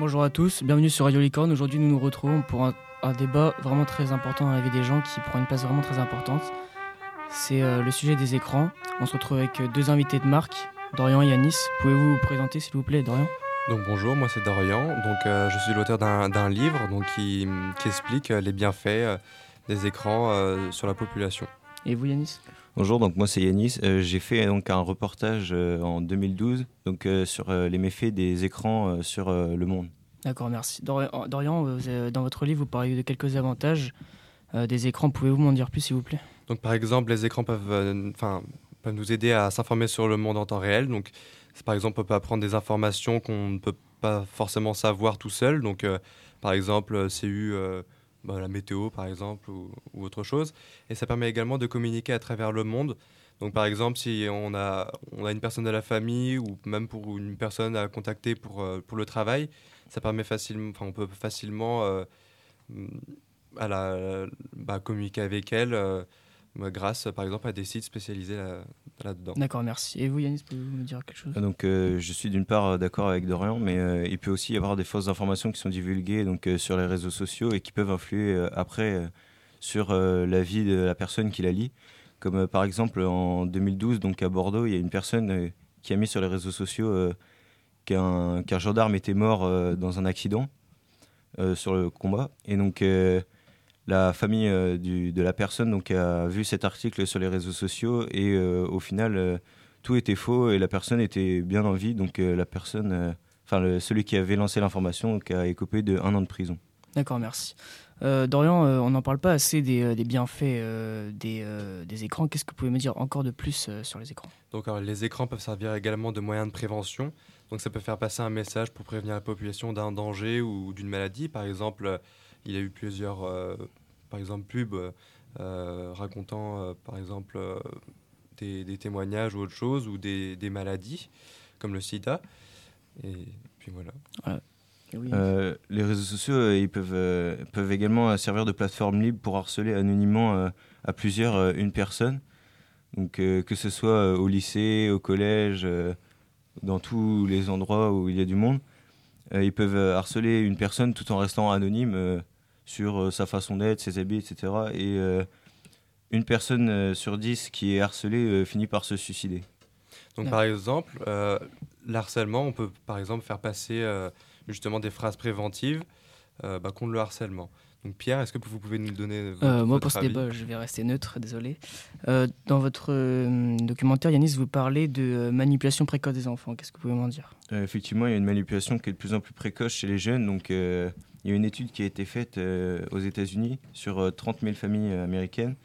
Bonjour à tous, bienvenue sur Radio Licorne. Aujourd'hui, nous nous retrouvons pour un, débat vraiment très important dans la vie des gens qui prend une place vraiment très importante. C'est euh, le sujet des écrans. On se retrouve avec euh, deux invités de marque, Dorian et Yanis. Pouvez-vous vous présenter, s'il vous plaît, Dorian? Donc bonjour, moi c'est Dorian. Donc euh, je suis l'auteur d'un livre qui, explique les bienfaits des écrans sur la population. Et vous Yanis? Bonjour, donc moi c'est Yanis. J'ai fait donc un reportage en 2012 donc sur les méfaits des écrans sur le monde. D'accord, merci. Dorian, dans votre livre, vous parlez de quelques avantages des écrans. Pouvez-vous m'en dire plus, s'il vous plaît? Donc par exemple, les écrans peuvent, euh, peuvent nous aider à s'informer sur le monde en temps réel. Donc par exemple, on peut apprendre des informations qu'on ne peut pas forcément savoir tout seul. Donc euh, par exemple, euh, CU, bah, la météo par exemple, ou, autre chose. Et ça permet également de communiquer à travers le monde. Donc par exemple, si on a, on a une personne de la famille ou même pour une personne à contacter pour, pour le travail, ça permet facilement, on peut facilement à la, bah, communiquer avec elle grâce par exemple à des sites spécialisés là-dedans. D'accord, merci. Et vous Yannis, pouvez-vous me dire quelque chose? Donc, euh, Je suis d'une part euh, d'accord avec Dorian, mais euh, il peut aussi y avoir des fausses informations qui sont divulguées donc, sur les réseaux sociaux et qui peuvent influer après sur la vie de la personne qui la lit. Comme par exemple en 2012, donc à Bordeaux, il y a une personne qui a mis sur les réseaux sociaux qu'un gendarme était mort dans un accident sur le combat. Et donc la famille euh, de la personne donc, a vu cet article sur les réseaux sociaux et euh, au final, euh, tout était faux et la personne était bien en vie. Donc la personne, enfin celui qui avait lancé l'information a écopé de un an de prison. D'accord, merci. Dorian, on n'en parle pas assez des, bienfaits des, des, écrans. Qu'est-ce que vous pouvez me dire encore de plus sur les écrans? Donc, les écrans peuvent servir également de moyen de prévention. Donc, ça peut faire passer un message pour prévenir la population d'un danger ou d'une maladie. Par exemple, il y a eu plusieurs, euh, par exemple, pubs euh, racontant, euh, par exemple, des, témoignages ou autre chose, ou des, maladies, comme le sida. Et puis voilà. les réseaux sociaux, ils peuvent, peuvent également servir de plateforme libre pour harceler anonymement à plusieurs une personne. Donc que ce soit au lycée, au collège, dans tous les endroits où il y a du monde, ils peuvent harceler une personne tout en restant anonyme sur euh, sa façon d'être, ses habits, etc. Et euh, une personne euh, sur dix qui est harcelée finit par se suicider. Donc par exemple, l'harcèlement, on peut par exemple faire passer justement des phrases préventives bah, contre le harcèlement. Donc Pierre, est-ce que vous pouvez nous donner votre, Moi pour ce débat, je vais rester neutre, désolé. dans votre documentaire, Yanis, vous parlez de manipulation précoce des enfants. Qu'est-ce que vous pouvez m'en dire? Effectivement, il y a une manipulation qui est de plus en plus précoce chez les jeunes. Donc il y a une étude qui a été faite euh, aux États-Unis sur 30 euh, 000 familles euh, américaines.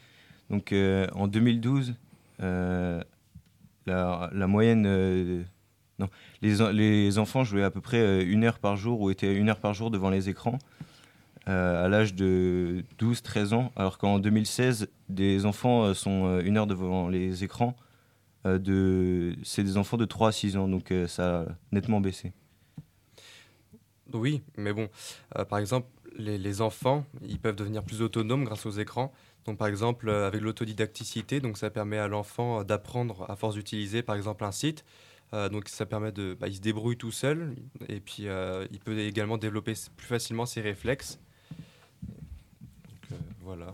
Donc en 2012, la, la, moyenne. non, les, les, enfants jouaient à peu près une heure par jour ou étaient une heure par jour devant les écrans à l'âge de 12-13 ans, alors qu'en 2016, des enfants sont une heure devant les écrans. de, c'est des enfants de 3 à 6 ans, donc ça a nettement baissé. Oui, mais bon, euh, par exemple, les, enfants, ils peuvent devenir plus autonomes grâce aux écrans. Donc, par exemple, euh, avec l'autodidacticité, donc ça permet à l'enfant euh, d'apprendre à force d'utiliser, par exemple, un site. donc, ça permet de, bah, il se débrouille tout seul, et puis il peut également développer plus facilement ses réflexes. Voilà.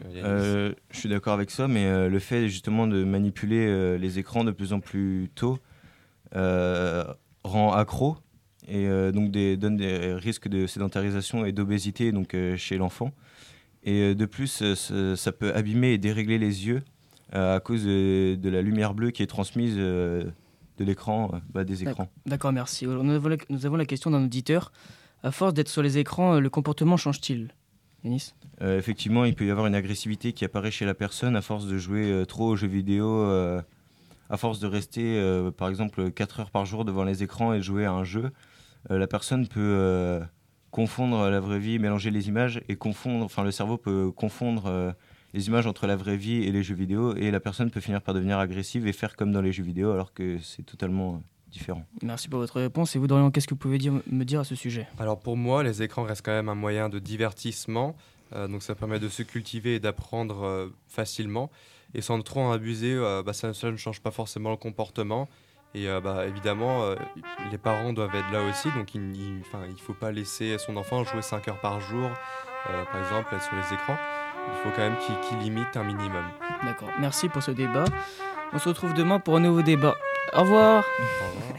je suis d'accord avec ça, mais le fait justement de manipuler les écrans de plus en plus tôt rend accro et euh, donc des, donne des risques de sédentarisation et d'obésité donc euh, chez l'enfant. Et euh, de plus, ça peut abîmer et dérégler les yeux à cause de, la lumière bleue qui est transmise de l'écran, bah, des écrans. D'accord, merci. Nous avons, la, nous avons la question d'un auditeur. À force d'être sur les écrans, le comportement change-t-il? Yanis Effectivement, il peut y avoir une agressivité qui apparaît chez la personne à force de jouer trop aux jeux vidéo, à force de rester, par exemple, 4 heures par jour devant les écrans et jouer à un jeu. Euh, la personne peut euh, confondre la vraie vie, mélanger les images et confondre, enfin le cerveau peut confondre euh, les images entre la vraie vie et les jeux vidéo et la personne peut finir par devenir agressive et faire comme dans les jeux vidéo alors que c'est totalement différents. Merci pour votre réponse. Et vous, Dorian, qu'est-ce que vous pouvez me dire à ce sujet? Alors pour moi, les écrans restent quand même un moyen de divertissement. Euh, donc ça permet de se cultiver et d'apprendre euh, facilement. Et sans trop en abuser, euh, bah, ça, ne change pas forcément le comportement. Et bah, évidemment, les parents doivent être là aussi. Donc il ne faut pas laisser son enfant jouer 5 heures par jour, par exemple, sur les écrans. Il faut quand même qu'il limite un minimum. D'accord, merci pour ce débat. On se retrouve demain pour un nouveau débat. Au revoir. Au revoir.